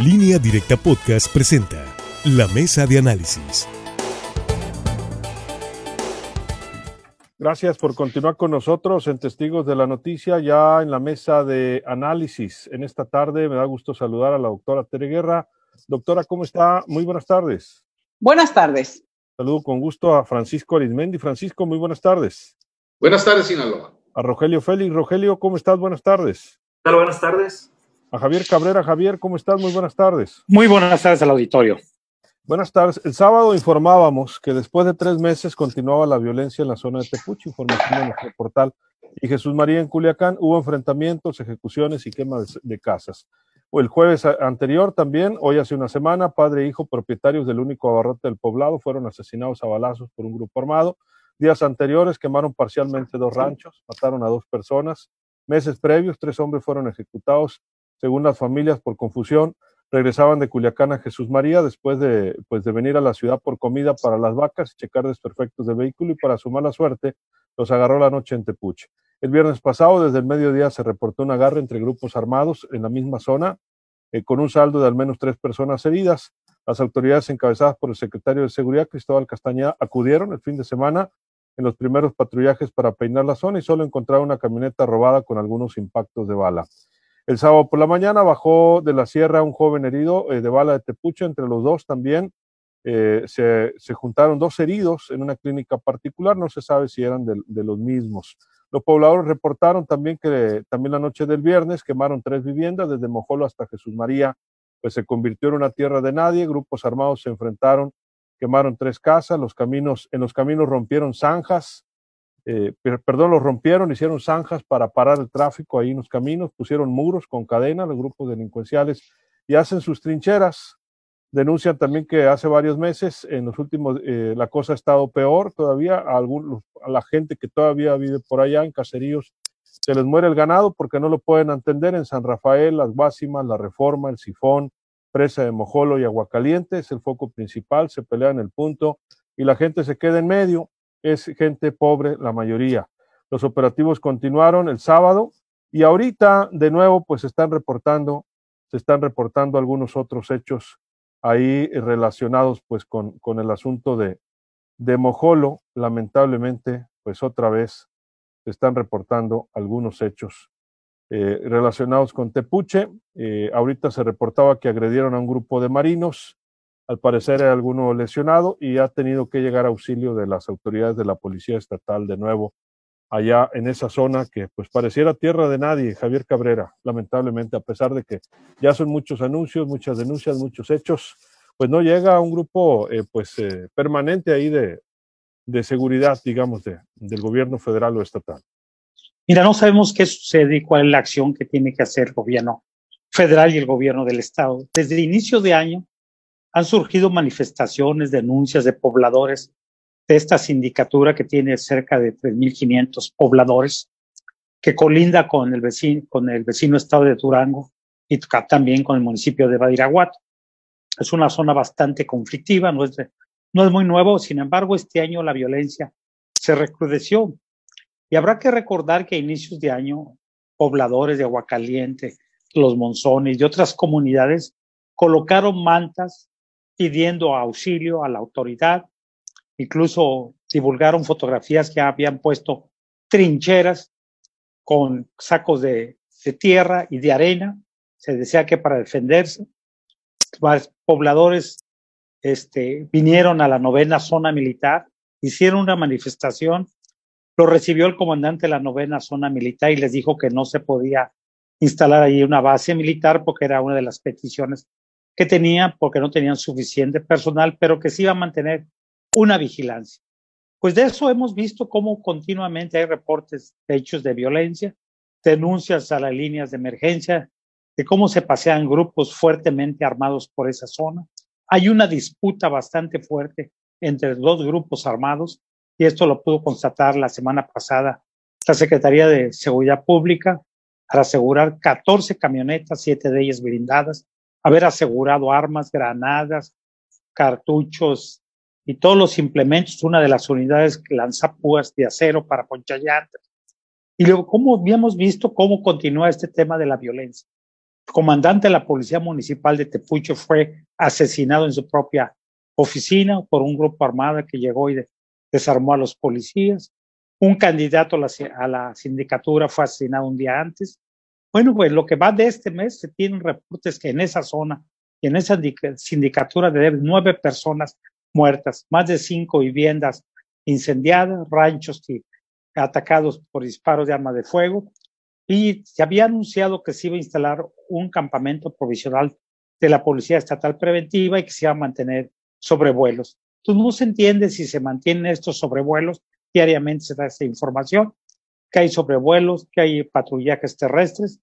Línea Directa Podcast presenta La Mesa de Análisis. Gracias por continuar con nosotros en Testigos de la Noticia, ya en la mesa de análisis. En esta tarde me da gusto saludar a la doctora Tere Guerra. Doctora, ¿cómo está? Muy buenas tardes. Buenas tardes. Saludo con gusto a Francisco Arizmendi. Francisco, muy buenas tardes. Buenas tardes, Sinaloa. A Rogelio Félix. Rogelio, ¿cómo estás? Buenas tardes. Hola, buenas tardes. A Javier Cabrera. Javier, ¿cómo estás? Muy buenas tardes. Muy buenas tardes al auditorio. Buenas tardes. El sábado informábamos que después de tres meses continuaba la violencia en la zona de Tepuchi, información en nuestro portal. Y Jesús María en Culiacán hubo enfrentamientos, ejecuciones y quemas de casas. El jueves anterior también, hoy hace una semana, padre e hijo propietarios del único abarrote del poblado fueron asesinados a balazos por un grupo armado. Días anteriores quemaron parcialmente dos ranchos, mataron a dos personas. Meses previos, tres hombres fueron ejecutados según las familias, por confusión, regresaban de Culiacán a Jesús María después de, pues, de venir a la ciudad por comida para las vacas y checar desperfectos de vehículo y para su mala suerte los agarró la noche en Tepuche. El viernes pasado, desde el mediodía, se reportó un agarre entre grupos armados en la misma zona, eh, con un saldo de al menos tres personas heridas. Las autoridades encabezadas por el secretario de Seguridad, Cristóbal Castañeda, acudieron el fin de semana en los primeros patrullajes para peinar la zona y solo encontraron una camioneta robada con algunos impactos de bala. El sábado por la mañana bajó de la sierra un joven herido eh, de bala de tepuche. Entre los dos también eh, se, se, juntaron dos heridos en una clínica particular. No se sabe si eran de, de, los mismos. Los pobladores reportaron también que también la noche del viernes quemaron tres viviendas desde Mojolo hasta Jesús María. Pues se convirtió en una tierra de nadie. Grupos armados se enfrentaron, quemaron tres casas. Los caminos, en los caminos rompieron zanjas eh, perdón, los rompieron, hicieron zanjas para parar el tráfico ahí en los caminos, pusieron muros con cadena, los grupos delincuenciales, y hacen sus trincheras. Denuncian también que hace varios meses, en los últimos, eh, la cosa ha estado peor todavía. A, algunos, a la gente que todavía vive por allá en caseríos, se les muere el ganado porque no lo pueden entender. En San Rafael, las Guásimas, la Reforma, el Sifón, Presa de Mojolo y Aguacaliente es el foco principal. Se pelean el punto y la gente se queda en medio es gente pobre la mayoría. Los operativos continuaron el sábado y ahorita de nuevo pues están reportando, se están reportando algunos otros hechos ahí relacionados pues con, con el asunto de, de Mojolo. Lamentablemente pues otra vez se están reportando algunos hechos eh, relacionados con Tepuche. Eh, ahorita se reportaba que agredieron a un grupo de marinos al parecer hay alguno lesionado y ha tenido que llegar auxilio de las autoridades de la Policía Estatal de nuevo allá en esa zona que pues pareciera tierra de nadie, Javier Cabrera, lamentablemente, a pesar de que ya son muchos anuncios, muchas denuncias, muchos hechos, pues no llega a un grupo eh, pues eh, permanente ahí de, de seguridad, digamos, de, del gobierno federal o estatal. Mira, no sabemos qué sucede y cuál es la acción que tiene que hacer el gobierno federal y el gobierno del estado. Desde inicio de año, han surgido manifestaciones, denuncias de pobladores de esta sindicatura que tiene cerca de 3.500 pobladores, que colinda con el, vecino, con el vecino estado de Durango y también con el municipio de Badiraguato. Es una zona bastante conflictiva, no es, de, no es muy nuevo, sin embargo, este año la violencia se recrudeció. Y habrá que recordar que a inicios de año, pobladores de Aguacaliente, Los Monzones y otras comunidades colocaron mantas pidiendo auxilio a la autoridad, incluso divulgaron fotografías que habían puesto trincheras con sacos de, tierra y de arena, se decía que para defenderse. Los pobladores este, vinieron a la novena zona militar, hicieron una manifestación, lo recibió el comandante de la novena zona militar y les dijo que no se podía instalar ahí una base militar porque era una de las peticiones que tenían porque no tenían suficiente personal, pero que sí iba a mantener una vigilancia. Pues de eso hemos visto cómo continuamente hay reportes de hechos de violencia, denuncias a las líneas de emergencia, de cómo se pasean grupos fuertemente armados por esa zona. Hay una disputa bastante fuerte entre dos grupos armados y esto lo pudo constatar la semana pasada la Secretaría de Seguridad Pública para asegurar 14 camionetas, siete de ellas blindadas, haber asegurado armas, granadas, cartuchos y todos los implementos, una de las unidades que lanza púas de acero para ponchallantes. Y luego, ¿cómo habíamos visto cómo continúa este tema de la violencia? comandante de la Policía Municipal de Tepuche fue asesinado en su propia oficina por un grupo armado que llegó y desarmó a los policías. Un candidato a la, sindicatura fue asesinado un día antes. Bueno, pues lo que va de este mes se tienen reportes que en esa zona y en esa sindicatura de nueve personas muertas, más de cinco viviendas incendiadas, ranchos atacados por disparos de arma de fuego, y se había anunciado que se iba a instalar un campamento provisional de la Policía Estatal Preventiva y que se iba a mantener sobrevuelos. Entonces no se entiende si se mantienen estos sobrevuelos, diariamente se da esta información, que hay sobrevuelos, que hay patrullajes terrestres,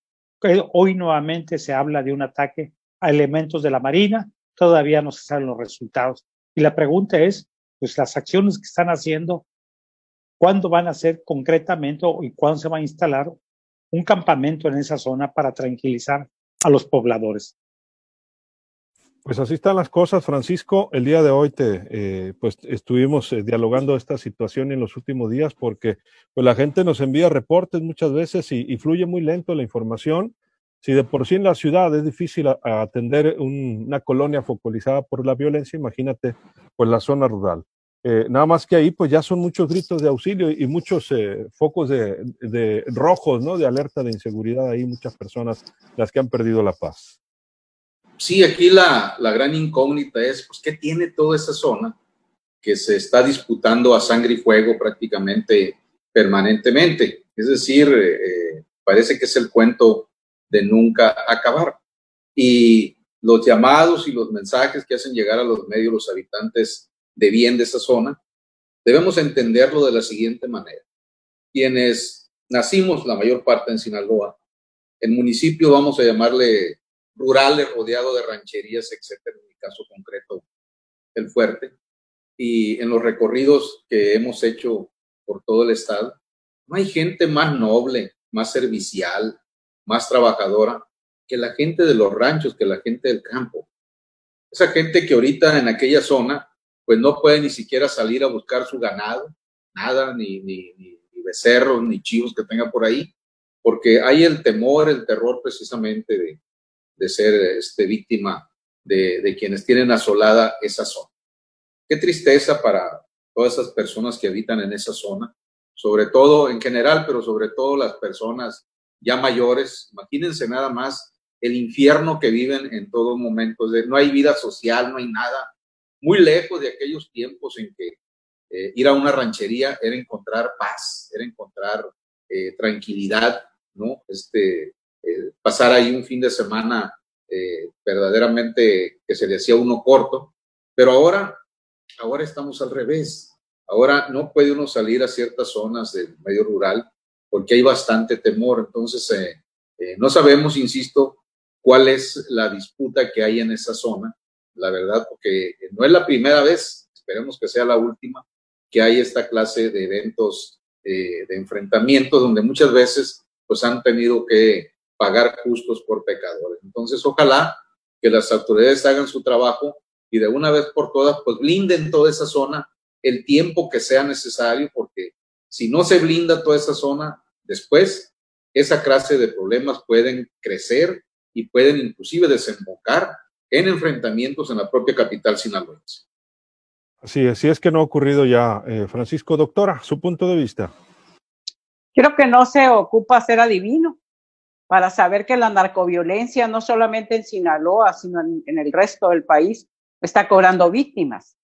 hoy nuevamente se habla de un ataque a elementos de la Marina, todavía no se saben los resultados. Y la pregunta es, pues las acciones que están haciendo, ¿cuándo van a ser concretamente y cuándo se va a instalar un campamento en esa zona para tranquilizar a los pobladores. Pues así están las cosas, Francisco. El día de hoy te, eh, pues estuvimos eh, dialogando esta situación en los últimos días porque pues la gente nos envía reportes muchas veces y, fluye muy lento la información. Si de por sí en la ciudad es difícil atender una colonia focalizada por la violencia, imagínate pues la zona rural. Eh, nada más que ahí pues ya son muchos gritos de auxilio y muchos eh, focos de, rojos, ¿no? De alerta de inseguridad ahí, muchas personas las que han perdido la paz. Sí, aquí la, gran incógnita es, pues, ¿qué tiene toda esa zona que se está disputando a sangre y fuego prácticamente permanentemente? Es decir, eh, parece que es el cuento de nunca acabar. Y los llamados y los mensajes que hacen llegar a los medios los habitantes de bien de esa zona, debemos entenderlo de la siguiente manera. Quienes nacimos la mayor parte en Sinaloa, el municipio, vamos a llamarle rurales, rodeado de rancherías, etcétera, en mi caso concreto, el fuerte, y en los recorridos que hemos hecho por todo el estado, no hay gente más noble, más servicial, más trabajadora que la gente de los ranchos, que la gente del campo. Esa gente que ahorita en aquella zona pues no puede ni siquiera salir a buscar su ganado, nada, ni, ni, ni, becerros, ni chivos que tenga por ahí, porque hay el temor, el terror precisamente de, de ser este, víctima de, quienes tienen asolada esa zona. Qué tristeza para todas esas personas que habitan en esa zona, sobre todo en general, pero sobre todo las personas ya mayores. Imagínense nada más el infierno que viven en todo momento. No hay vida social, no hay nada muy lejos de aquellos tiempos en que eh, ir a una ranchería era encontrar paz, era encontrar eh, tranquilidad, ¿no? Este, eh, pasar ahí un fin de semana verdaderamente que se le hacía uno corto, pero ahora, ahora estamos al revés. Ahora no puede uno salir a ciertas zonas del medio rural porque hay bastante temor. Entonces, no sabemos, insisto, cuál es la disputa que hay en esa zona la verdad, porque no es la primera vez, esperemos que sea la última, que hay esta clase de eventos eh, de enfrentamiento donde muchas veces pues han tenido que pagar justos por pecadores. Entonces, ojalá que las autoridades hagan su trabajo y de una vez por todas pues blinden toda esa zona el tiempo que sea necesario, porque si no se blinda toda esa zona, después esa clase de problemas pueden crecer y pueden inclusive desembocar en enfrentamientos en la propia capital sinaloense. Así es, si es que no ha ocurrido ya. Eh, Francisco, doctora, su punto de vista. Creo que no se ocupa ser adivino para saber que la narcoviolencia, no solamente en Sinaloa, sino en, el resto del país, está cobrando víctimas.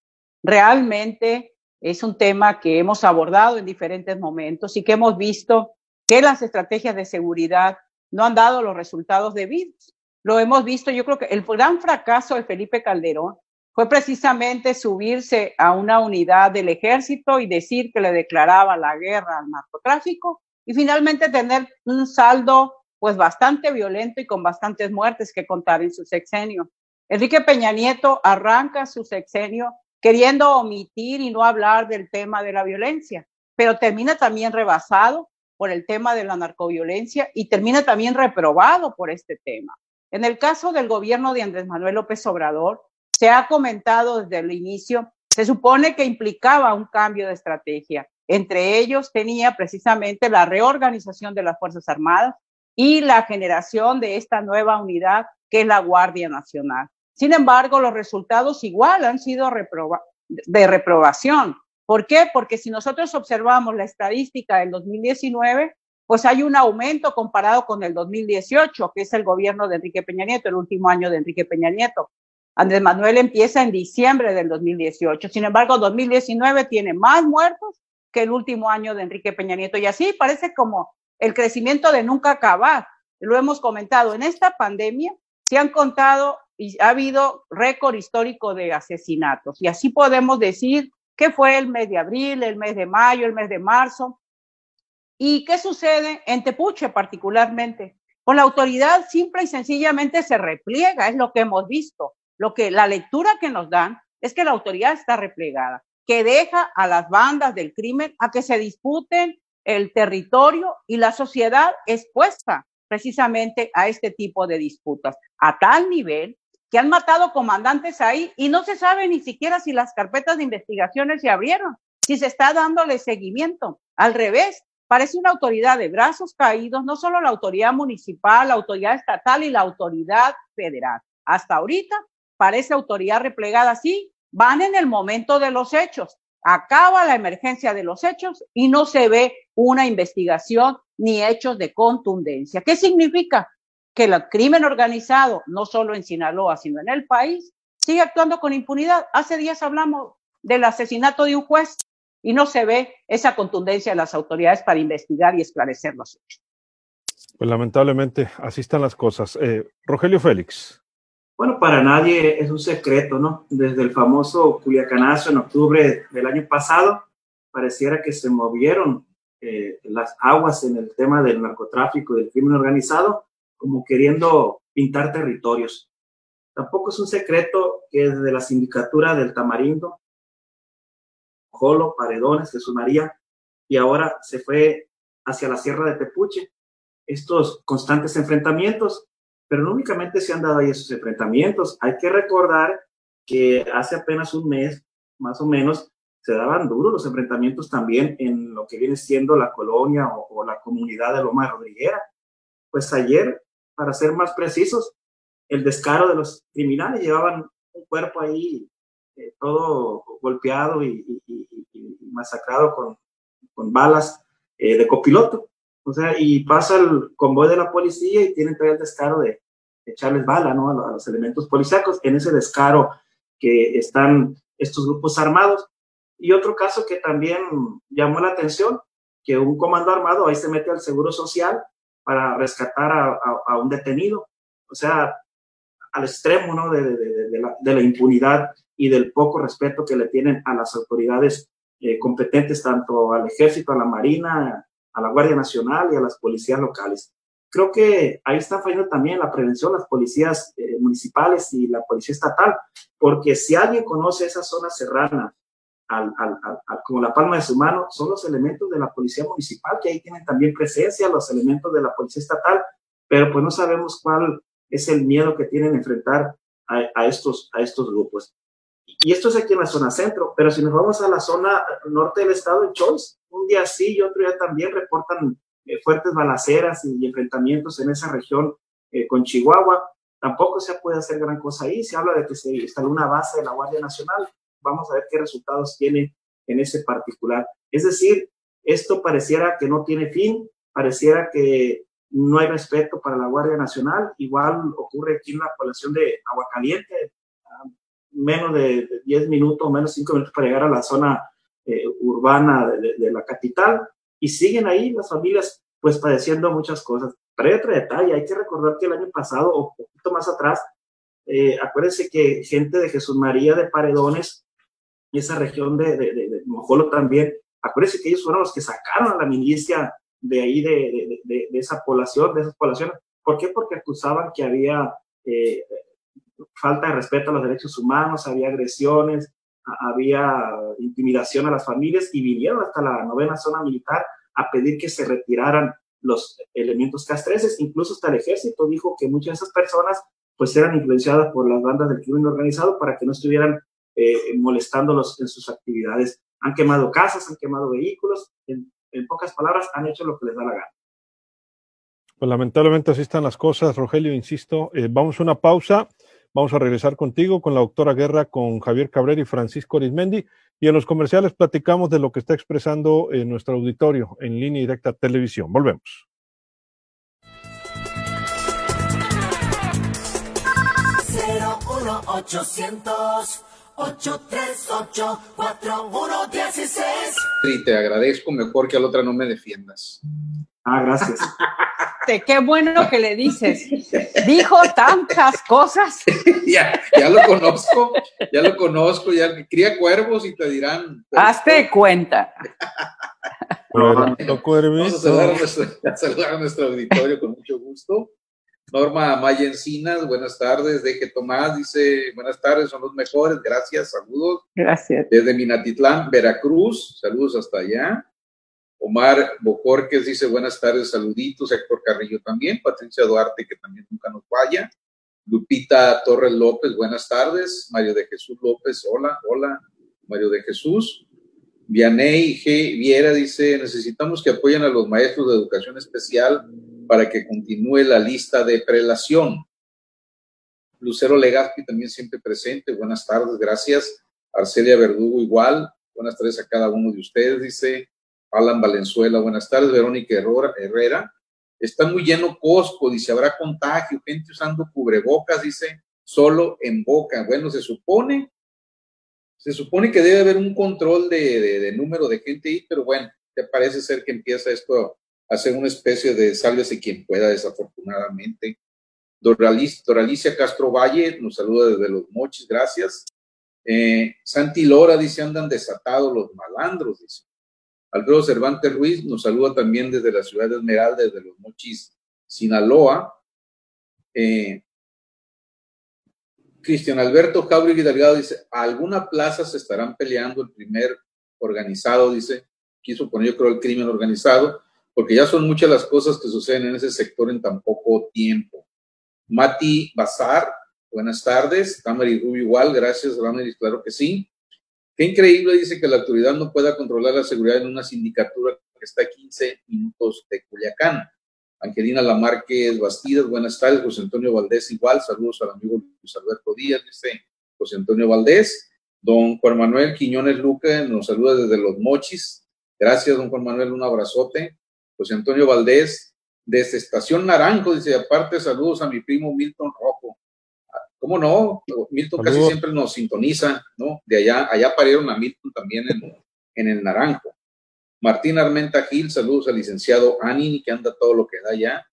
Realmente es un tema que hemos abordado en diferentes momentos y que hemos visto que las estrategias de seguridad no han dado los resultados debidos. Lo hemos visto, yo creo que el gran fracaso de Felipe Calderón fue precisamente subirse a una unidad del ejército y decir que le declaraba la guerra al narcotráfico y finalmente tener un saldo pues bastante violento y con bastantes muertes que contar en su sexenio. Enrique Peña Nieto arranca su sexenio queriendo omitir y no hablar del tema de la violencia, pero termina también rebasado por el tema de la narcoviolencia y termina también reprobado por este tema. En el caso del gobierno de Andrés Manuel López Obrador, se ha comentado desde el inicio, se supone que implicaba un cambio de estrategia. Entre ellos tenía precisamente la reorganización de las Fuerzas Armadas, y la generación de esta nueva unidad que es la Guardia Nacional. Sin embargo, los resultados igual han sido de reprobación. ¿Por qué? Porque si nosotros observamos la estadística del 2019, pues hay un aumento comparado con el 2018, que es el gobierno de Enrique Peña Nieto, el último año de Enrique Peña Nieto. Andrés Manuel empieza en diciembre del 2018. Sin embargo, 2019 tiene más muertos que el último año de Enrique Peña Nieto. Y así parece como el crecimiento de nunca acabar. Lo hemos comentado, en esta pandemia se han contado y ha habido récord histórico de asesinatos. Y así podemos decir que fue el mes de abril, el mes de mayo, el mes de marzo. ¿Y qué sucede en Tepuche particularmente? Con la autoridad simple y sencillamente se repliega, es lo que hemos visto. Lo que la lectura que nos dan es que la autoridad está replegada, que deja a las bandas del crimen a que se disputen el territorio y la sociedad expuesta precisamente a este tipo de disputas, a tal nivel que han matado comandantes ahí y no se sabe ni siquiera si las carpetas de investigaciones se abrieron, si se está dándole seguimiento. Al revés, parece una autoridad de brazos caídos, no solo la autoridad municipal, la autoridad estatal y la autoridad federal. Hasta ahorita parece autoridad replegada, sí, van en el momento de los hechos. Acaba la emergencia de los hechos y no se ve una investigación ni hechos de contundencia. ¿Qué significa? Que el crimen organizado, no solo en Sinaloa, sino en el país, sigue actuando con impunidad. Hace días hablamos del asesinato de un juez y no se ve esa contundencia de las autoridades para investigar y esclarecer los hechos. Pues lamentablemente así están las cosas. Eh, Rogelio Félix. Bueno, para nadie es un secreto, ¿no? Desde el famoso Culiacanazo en octubre del año pasado, pareciera que se movieron eh, las aguas en el tema del narcotráfico y del crimen organizado, como queriendo pintar territorios. Tampoco es un secreto que desde la sindicatura del Tamarindo, Jolo, Paredones, Jesús María, y ahora se fue hacia la Sierra de Tepuche, estos constantes enfrentamientos, pero no únicamente se han dado ahí esos enfrentamientos, hay que recordar que hace apenas un mes, más o menos, se daban duros los enfrentamientos también en lo que viene siendo la colonia o, la comunidad de Loma Rodriguera. Pues ayer, para ser más precisos, el descaro de los criminales llevaban un cuerpo ahí eh, todo golpeado y, masacrado con, balas eh, de copiloto. O sea, y pasa el convoy de la policía y tienen todavía el descaro de, echarles bala ¿no? a, los elementos policíacos. En ese descaro que están estos grupos armados, y otro caso que también llamó la atención, que un comando armado ahí se mete al Seguro Social para rescatar a, un detenido. O sea, al extremo ¿no? de, de, la, de, la, impunidad y del poco respeto que le tienen a las autoridades eh, competentes, tanto al ejército, a la marina, a la Guardia Nacional y a las policías locales. Creo que ahí está fallando también la prevención, las policías eh, municipales y la policía estatal, porque si alguien conoce esa zona serrana como la palma de su mano, son los elementos de la policía municipal, que ahí tienen también presencia, los elementos de la policía estatal, pero pues no sabemos cuál es el miedo que tienen enfrentar a, a estos, a estos grupos. Y esto es aquí en la zona centro, pero si nos vamos a la zona norte del estado, en Choice, un día sí y otro día también reportan eh, fuertes balaceras y, enfrentamientos en esa región eh, con Chihuahua. Tampoco se puede hacer gran cosa ahí. Se habla de que se instaló una base de la Guardia Nacional, vamos a ver qué resultados tiene en ese particular. Es decir, esto pareciera que no tiene fin, pareciera que no hay respeto para la Guardia Nacional. Igual ocurre aquí en la población de Aguacaliente, menos de 10 minutos, menos 5 minutos para llegar a la zona eh, urbana de, la capital y siguen ahí las familias pues padeciendo muchas cosas. Pero hay otro detalle, hay que recordar que el año pasado o un poquito más atrás, eh, acuérdense que gente de Jesús María de Paredones esa región de, de, de, Mojolo también. Acuérdense que ellos fueron los que sacaron a la milicia de ahí, de, de, esa población, de esas poblaciones. ¿Por qué? Porque acusaban que había eh, falta de respeto a los derechos humanos, había agresiones, había intimidación a las familias y vinieron hasta la novena zona militar a pedir que se retiraran los elementos castreses. Incluso hasta el ejército dijo que muchas de esas personas pues eran influenciadas por las bandas del crimen organizado para que no estuvieran eh, molestándolos en sus actividades. Han quemado casas, han quemado vehículos, en, pocas palabras, han hecho lo que les da la gana. Pues lamentablemente así están las cosas, Rogelio, insisto. Eh, vamos a una pausa. Vamos a regresar contigo con la doctora Guerra, con Javier Cabrera y Francisco Arismendi. Y en los comerciales platicamos de lo que está expresando en nuestro auditorio en línea directa televisión. Volvemos. Y te agradezco mejor que al otra no me defiendas. Ah, gracias. Qué bueno que le dices. Dijo tantas cosas. ya, ya lo conozco, ya lo conozco, ya cría cuervos y te dirán. Hazte cuenta. Vamos a saludar a, nuestro, a saludar a nuestro auditorio con mucho gusto. Norma Maya Encinas, buenas tardes. Deje Tomás dice, buenas tardes, son los mejores, gracias, saludos. Gracias. Desde Minatitlán, Veracruz, saludos hasta allá. Omar Bojorques dice, buenas tardes, saluditos. Héctor Carrillo también. Patricia Duarte, que también nunca nos vaya. Lupita Torres López, buenas tardes. Mario de Jesús López, hola, hola. Mario de Jesús. Vianey G. Viera dice, necesitamos que apoyen a los maestros de educación especial para que continúe la lista de prelación. Lucero Legazpi también siempre presente. Buenas tardes, gracias. Arcelia Verdugo igual. Buenas tardes a cada uno de ustedes, dice Alan Valenzuela. Buenas tardes, Verónica Herrera. Está muy lleno Costco, dice, habrá contagio, gente usando cubrebocas, dice, solo en boca. Bueno, se supone, se supone que debe haber un control de, de número de gente ahí, pero bueno, te parece ser que empieza esto hacer una especie de sálvese quien pueda, desafortunadamente. Doralicia, Castro Valle nos saluda desde Los Mochis, gracias. Eh, Santi Lora dice, andan desatados los malandros, dice. Alfredo Cervantes Ruiz nos saluda también desde la ciudad de Esmeralda, desde Los Mochis, Sinaloa. Eh, Cristian Alberto Jauregui Delgado dice, alguna plaza se estarán peleando el primer organizado, dice, quiso poner yo creo el crimen organizado, porque ya son muchas las cosas que suceden en ese sector en tan poco tiempo. Mati Bazar, buenas tardes. Tamari Rubio igual, gracias, Ramiris, claro que sí. Qué increíble, dice que la autoridad no pueda controlar la seguridad en una sindicatura que está a 15 minutos de Culiacán. Angelina Lamarquez Bastidas, buenas tardes. José Antonio Valdés igual, saludos al amigo Luis Alberto Díaz, dice José Antonio Valdés. Don Juan Manuel Quiñones Luque nos saluda desde Los Mochis. Gracias, don Juan Manuel, un abrazote. José Antonio Valdés, desde Estación Naranjo, dice, aparte saludos a mi primo Milton Rojo. ¿Cómo no? Milton casi siempre nos sintoniza, ¿no? De allá, allá parieron a Milton también en, en el Naranjo. Martín Armenta Gil, saludos al licenciado Anini, que anda todo lo que da allá.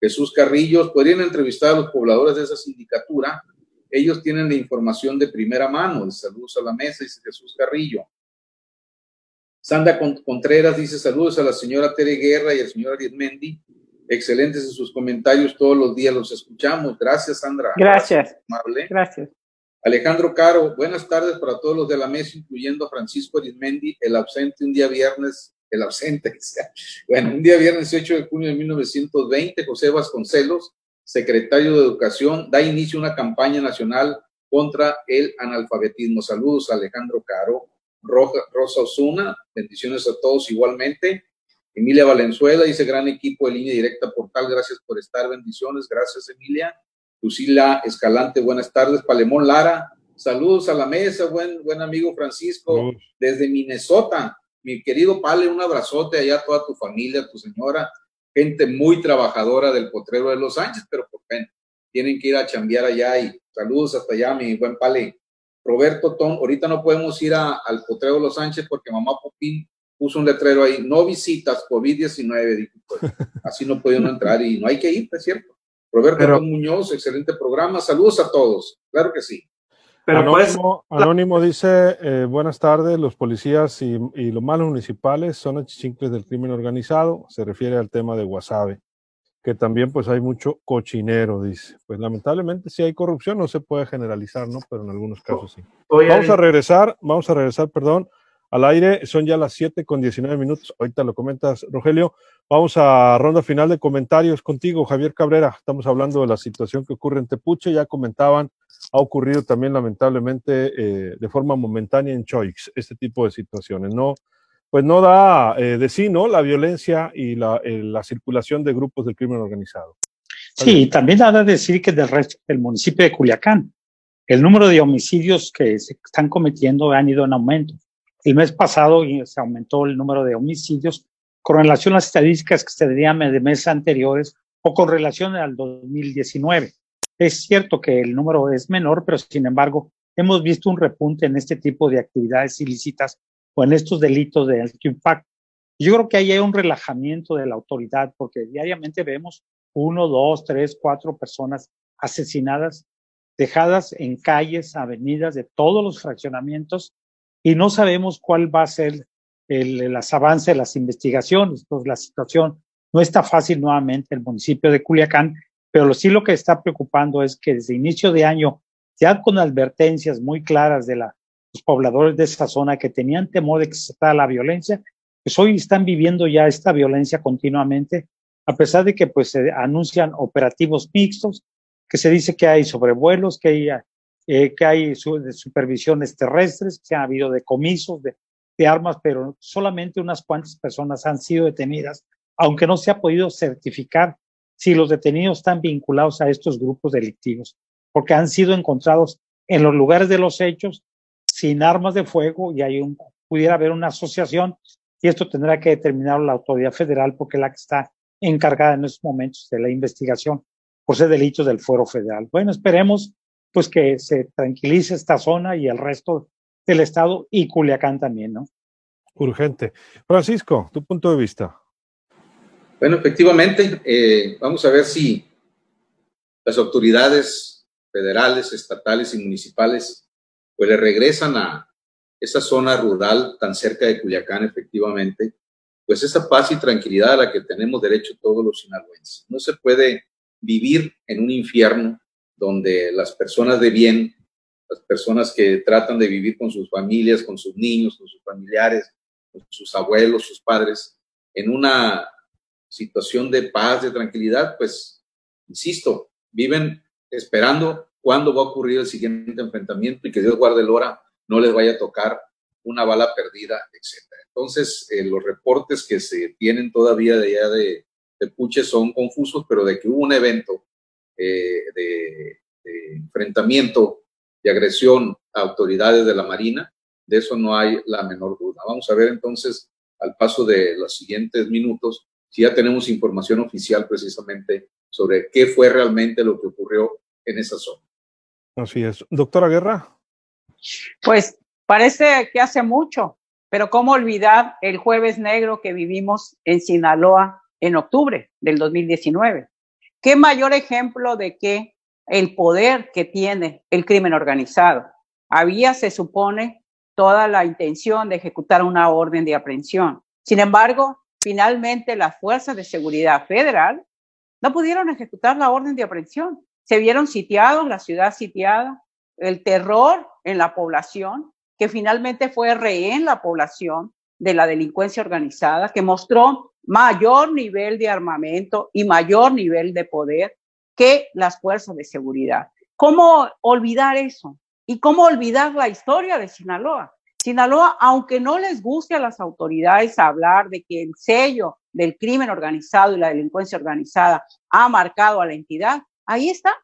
Jesús Carrillos, podrían entrevistar a los pobladores de esa sindicatura. Ellos tienen la información de primera mano. Saludos a la mesa, dice Jesús Carrillo. Sandra Contreras dice saludos a la señora Tere Guerra y al señor Arizmendi. Excelentes en sus comentarios, todos los días los escuchamos. Gracias, Sandra. Gracias. Amable. Gracias. Alejandro Caro, buenas tardes para todos los de la mesa, incluyendo a Francisco Arizmendi, el ausente un día viernes, el ausente, bueno, un día viernes 18 de junio de 1920, José Vasconcelos, secretario de Educación, da inicio a una campaña nacional contra el analfabetismo. Saludos, Alejandro Caro. Rosa Osuna, bendiciones a todos igualmente. Emilia Valenzuela dice gran equipo de línea directa portal, gracias por estar, bendiciones, gracias Emilia. Lucila Escalante, buenas tardes. Palemón Lara, saludos a la mesa, buen, buen amigo Francisco, desde Minnesota. Mi querido Pale, un abrazote allá a toda tu familia, tu señora, gente muy trabajadora del potrero de Los Sánchez, pero por fin tienen que ir a chambear allá y saludos hasta allá, mi buen Pale. Roberto Tom, ahorita no podemos ir al Potrero Los Sánchez porque mamá Popín puso un letrero ahí, no visitas COVID-19, dijo, pues, así no puede entrar y no hay que ir, es cierto. Roberto Tom Muñoz, excelente programa, saludos a todos, claro que sí. Pero Anónimo, pues, Anónimo dice, eh, buenas tardes, los policías y, los malos municipales son achichincles del crimen organizado, se refiere al tema de Guasave que también pues hay mucho cochinero, dice. Pues lamentablemente si hay corrupción, no se puede generalizar, ¿no? Pero en algunos casos sí. vamos a regresar, vamos a regresar, perdón, al aire. Son ya las 7 con 19 minutos. Ahorita lo comentas, Rogelio. Vamos a ronda final de comentarios contigo, Javier Cabrera. Estamos hablando de la situación que ocurre en Tepuche. Ya comentaban, ha ocurrido también lamentablemente eh, de forma momentánea en Choix este tipo de situaciones. No, pues no da eh, de sí, ¿no? La violencia y la, eh, la, circulación de grupos del crimen organizado. Sí, también da de decir que del resto del municipio de Culiacán, el número de homicidios que se están cometiendo han ido en aumento. El mes pasado se aumentó el número de homicidios con relación a las estadísticas que se tenían de meses anteriores o con relación al 2019. Es cierto que el número es menor, pero sin embargo hemos visto un repunte en este tipo de actividades ilícitas o en estos delitos de alto impacto. Yo creo que ahí hay un relajamiento de la autoridad porque diariamente vemos uno, dos, tres, cuatro personas asesinadas, dejadas en calles, avenidas de todos los fraccionamientos y no sabemos cuál va a ser el, el avance de las investigaciones. Pues la situación no está fácil nuevamente en el municipio de Culiacán, pero sí lo que está preocupando es que desde inicio de año, ya con advertencias muy claras de la, los pobladores de esa zona que tenían temor de que se tratara la violencia, pues hoy están viviendo ya esta violencia continuamente, a pesar de que pues se anuncian operativos mixtos, que se dice que hay sobrevuelos, que hay, eh, que hay supervisiones terrestres, que ha habido decomisos de, de armas, pero solamente unas cuantas personas han sido detenidas, aunque no se ha podido certificar si los detenidos están vinculados a estos grupos delictivos, porque han sido encontrados en los lugares de los hechos sin armas de fuego y hay un, pudiera haber una asociación y esto tendrá que determinar la autoridad federal porque es la que está encargada en estos momentos de la investigación por ser delitos del fuero federal. Bueno, esperemos pues que se tranquilice esta zona y el resto del estado y Culiacán también, ¿no? Urgente. Francisco, tu punto de vista. Bueno, efectivamente, eh, vamos a ver si las autoridades federales, estatales y municipales pues le regresan a esa zona rural tan cerca de Culiacán, efectivamente, pues esa paz y tranquilidad a la que tenemos derecho todos los sinaloenses. No se puede vivir en un infierno donde las personas de bien, las personas que tratan de vivir con sus familias, con sus niños, con sus familiares, con sus abuelos, sus padres, en una situación de paz, de tranquilidad, pues, insisto, viven esperando cuándo va a ocurrir el siguiente enfrentamiento y que Dios guarde el hora, no les vaya a tocar una bala perdida, etc. Entonces, eh, los reportes que se tienen todavía de allá de, Puche son confusos, pero de que hubo un evento eh, de, de enfrentamiento, de agresión a autoridades de la Marina, de eso no hay la menor duda. Vamos a ver entonces, al paso de los siguientes minutos, si ya tenemos información oficial precisamente sobre qué fue realmente lo que ocurrió en esa zona. Así es. Doctora Guerra. Pues parece que hace mucho, pero ¿cómo olvidar el jueves negro que vivimos en Sinaloa en octubre del 2019? ¿Qué mayor ejemplo de que el poder que tiene el crimen organizado? Había, se supone, toda la intención de ejecutar una orden de aprehensión. Sin embargo, finalmente las fuerzas de seguridad federal no pudieron ejecutar la orden de aprehensión. Se vieron sitiados, la ciudad sitiada, el terror en la población, que finalmente fue rehén la población de la delincuencia organizada, que mostró mayor nivel de armamento y mayor nivel de poder que las fuerzas de seguridad. ¿Cómo olvidar eso? ¿Y cómo olvidar la historia de Sinaloa? Sinaloa, aunque no les guste a las autoridades hablar de que el sello del crimen organizado y la delincuencia organizada ha marcado a la entidad, ahí está.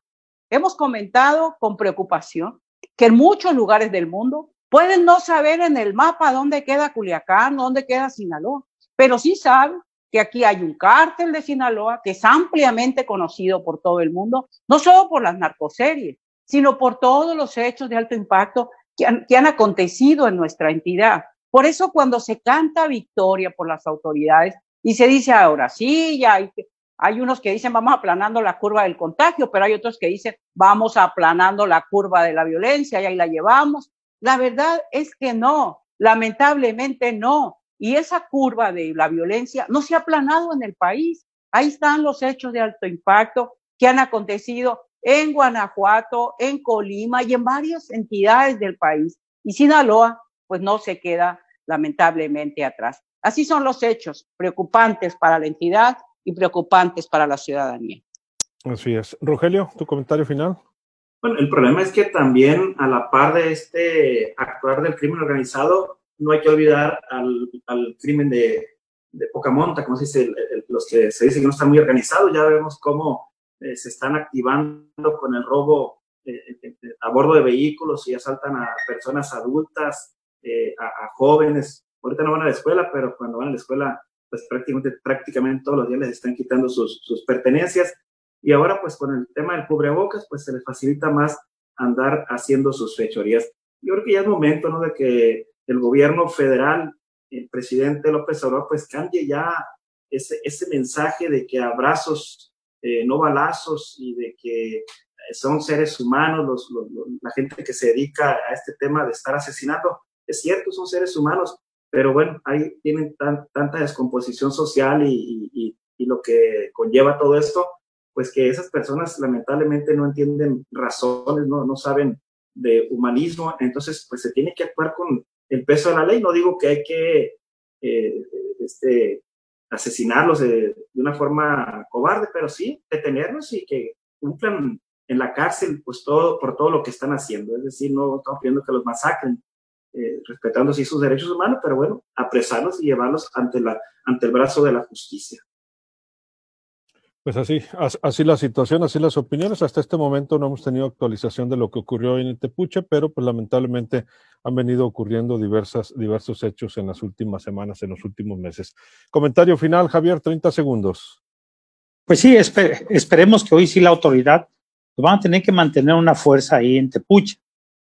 Hemos comentado con preocupación que en muchos lugares del mundo pueden no saber en el mapa dónde queda Culiacán, dónde queda Sinaloa, pero sí saben que aquí hay un cártel de Sinaloa que es ampliamente conocido por todo el mundo, no solo por las narcoseries, sino por todos los hechos de alto impacto que han, acontecido en nuestra entidad. Por eso cuando se canta victoria por las autoridades y se dice ahora sí, ya hay, hay unos que dicen vamos aplanando la curva del contagio, pero hay otros que dicen vamos aplanando la curva de la violencia y ahí la llevamos. La verdad es que no, lamentablemente no. Y esa curva de la violencia no se ha aplanado en el país. Ahí están los hechos de alto impacto que han acontecido en Guanajuato, en Colima y en varias entidades del país. Y Sinaloa, pues no se queda lamentablemente atrás. Así son los hechos preocupantes para la entidad y preocupantes para la ciudadanía. Así es. Rogelio, tu comentario final. Bueno, el problema es que también a la par de este actuar del crimen organizado, no hay que olvidar al, al crimen de, de, poca monta, como se dice, los que se dice que no están muy organizados, ya vemos cómo eh, se están activando con el robo eh, eh, a bordo de vehículos y asaltan a personas adultas, a, a, jóvenes. Ahorita no van a la escuela, pero cuando van a la escuela, pues prácticamente, prácticamente todos los días les están quitando sus, sus pertenencias. Y ahora, pues con el tema del cubrebocas, pues se les facilita más andar haciendo sus fechorías. Yo creo que ya es momento, ¿no? De que el gobierno federal, el presidente López Obrador, pues cambie ya ese, ese mensaje de que abrazos, eh, no balazos y de que son seres humanos, los, la gente que se dedica a este tema de estar asesinando. Es cierto, son seres humanos, pero bueno, ahí tienen tanta descomposición social y, y, lo que conlleva todo esto, pues que esas personas lamentablemente no entienden razones, no, no saben de humanismo, entonces pues se tiene que actuar con el peso de la ley. No digo que hay que eh, este, asesinarlos de, una forma cobarde, pero sí detenerlos y que cumplan en la cárcel pues todo por todo lo que están haciendo. Es decir, no estamos pidiendo que los masacren, eh, respetando sí sus derechos humanos, pero bueno, apresarlos y llevarlos ante, la, ante el brazo de la justicia. Pues así, así la situación, así las opiniones. Hasta este momento no hemos tenido actualización de lo que ocurrió en Tepuche, pero pues lamentablemente han venido ocurriendo diversas, diversos hechos en las últimas semanas, en los últimos meses. Comentario final, Javier, 30 segundos. Pues sí, esperemos que hoy sí la autoridad pues, van a tener que mantener una fuerza ahí en Tepuche.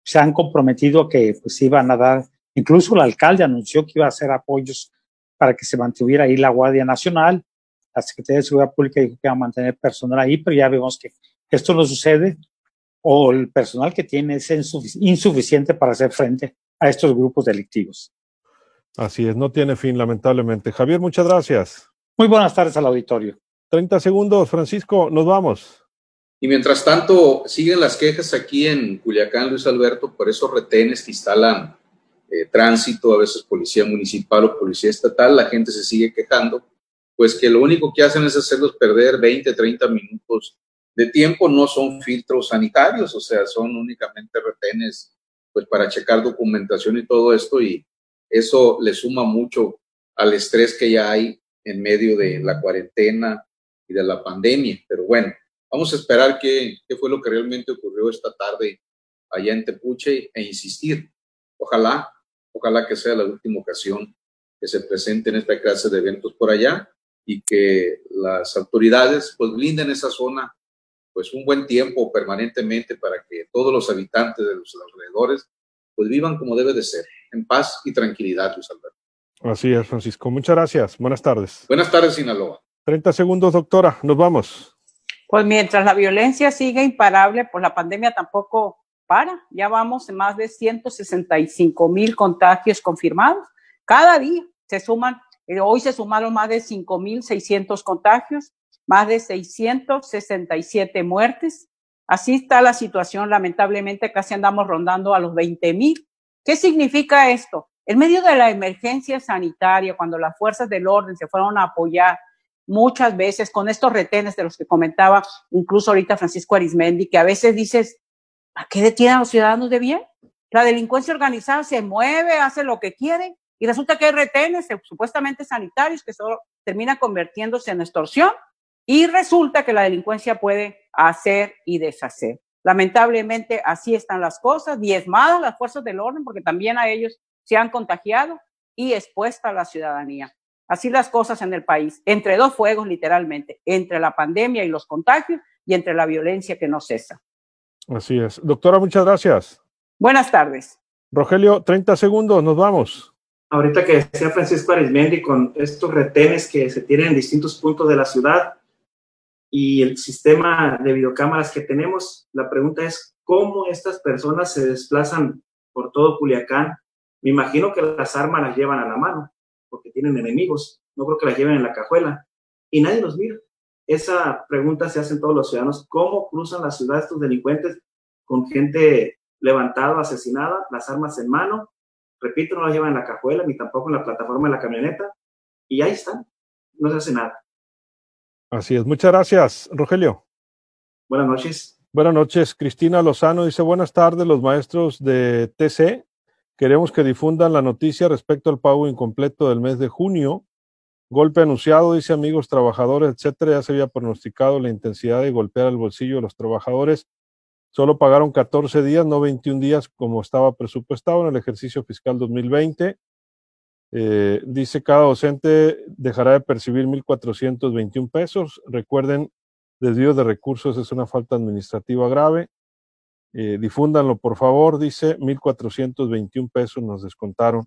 Se han comprometido a que pues iban a dar, incluso el alcalde anunció que iba a hacer apoyos para que se mantuviera ahí la Guardia Nacional la Secretaría de Seguridad Pública dijo que va a mantener personal ahí, pero ya vemos que esto no sucede o el personal que tiene es insuficiente para hacer frente a estos grupos delictivos. Así es, no tiene fin, lamentablemente. Javier, muchas gracias. Muy buenas tardes al auditorio. 30 segundos, Francisco, nos vamos. Y mientras tanto, siguen las quejas aquí en Culiacán, Luis Alberto, por esos retenes que instalan eh, tránsito, a veces policía municipal o policía estatal. La gente se sigue quejando pues que lo único que hacen es hacerlos perder 20, 30 minutos de tiempo, no son filtros sanitarios, o sea, son únicamente retenes pues para checar documentación y todo esto y eso le suma mucho al estrés que ya hay en medio de la cuarentena y de la pandemia. Pero bueno, vamos a esperar qué, qué fue lo que realmente ocurrió esta tarde allá en Tepuche e insistir. Ojalá, ojalá que sea la última ocasión que se presente en esta clase de eventos por allá y que las autoridades pues blinden esa zona pues un buen tiempo permanentemente para que todos los habitantes de los alrededores pues vivan como debe de ser, en paz y tranquilidad, Luis Alberto. Así es, Francisco. Muchas gracias. Buenas tardes. Buenas tardes, Sinaloa. 30 segundos, doctora. Nos vamos. Pues mientras la violencia sigue imparable, pues la pandemia tampoco para. Ya vamos en más de 165 mil contagios confirmados. Cada día se suman eh, hoy se sumaron más de 5.600 contagios, más de 667 muertes. Así está la situación, lamentablemente casi andamos rondando a los 20.000. ¿Qué significa esto? En medio de la emergencia sanitaria, cuando las fuerzas del orden se fueron a apoyar muchas veces con estos retenes de los que comentaba incluso ahorita Francisco Arismendi, que a veces dices, ¿a qué detienen a los ciudadanos de bien? La delincuencia organizada se mueve, hace lo que quiere y resulta que hay retenes supuestamente sanitarios que solo termina convirtiéndose en extorsión y resulta que la delincuencia puede hacer y deshacer. Lamentablemente así están las cosas, diezmadas las fuerzas del orden porque también a ellos se han contagiado y expuesta a la ciudadanía. Así las cosas en el país, entre dos fuegos literalmente, entre la pandemia y los contagios y entre la violencia que no cesa. Así es. Doctora, muchas gracias. Buenas tardes. Rogelio, 30 segundos, nos vamos ahorita que decía Francisco Arismendi con estos retenes que se tienen en distintos puntos de la ciudad y el sistema de videocámaras que tenemos, la pregunta es cómo estas personas se desplazan por todo Culiacán. Me imagino que las armas las llevan a la mano porque tienen enemigos, no creo que las lleven en la cajuela y nadie los mira. Esa pregunta se hacen todos los ciudadanos, ¿cómo cruzan la ciudad estos delincuentes con gente levantada, asesinada, las armas en mano Repito, no la llevan en la cajuela ni tampoco en la plataforma de la camioneta. Y ahí están. No se hace nada. Así es. Muchas gracias, Rogelio. Buenas noches. Buenas noches. Cristina Lozano dice buenas tardes, los maestros de TC Queremos que difundan la noticia respecto al pago incompleto del mes de junio. Golpe anunciado, dice amigos trabajadores, etcétera. Ya se había pronosticado la intensidad de golpear el bolsillo de los trabajadores. Solo pagaron 14 días, no 21 días como estaba presupuestado en el ejercicio fiscal 2020. Eh, dice cada docente dejará de percibir 1.421 pesos. Recuerden, desvío de recursos es una falta administrativa grave. Eh, difúndanlo, por favor, dice 1.421 pesos nos descontaron.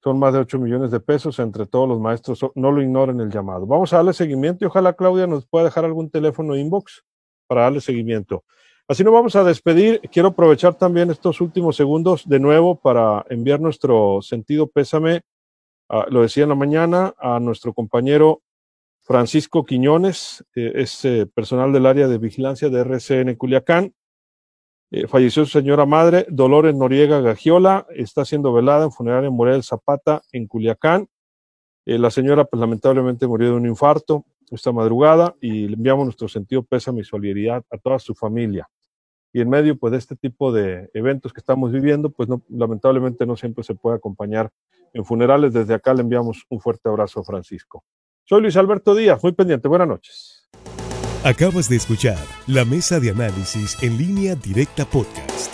Son más de 8 millones de pesos entre todos los maestros. No lo ignoren el llamado. Vamos a darle seguimiento y ojalá Claudia nos pueda dejar algún teléfono inbox para darle seguimiento. Así nos vamos a despedir. Quiero aprovechar también estos últimos segundos de nuevo para enviar nuestro sentido pésame, lo decía en la mañana, a nuestro compañero Francisco Quiñones, es eh, personal del área de vigilancia de RCN Culiacán. Eh, falleció su señora madre, Dolores Noriega Gagiola, está siendo velada en funeraria Morel Zapata en Culiacán. Eh, la señora, pues lamentablemente murió de un infarto esta madrugada y le enviamos nuestro sentido pésame y solidaridad a toda su familia. Y en medio pues, de este tipo de eventos que estamos viviendo, pues lamentablemente no siempre se puede acompañar en funerales. Desde acá le enviamos un fuerte abrazo Francisco. Soy Luis Alberto Díaz, muy pendiente. Buenas noches. Acabas de escuchar la mesa de análisis en línea directa podcast.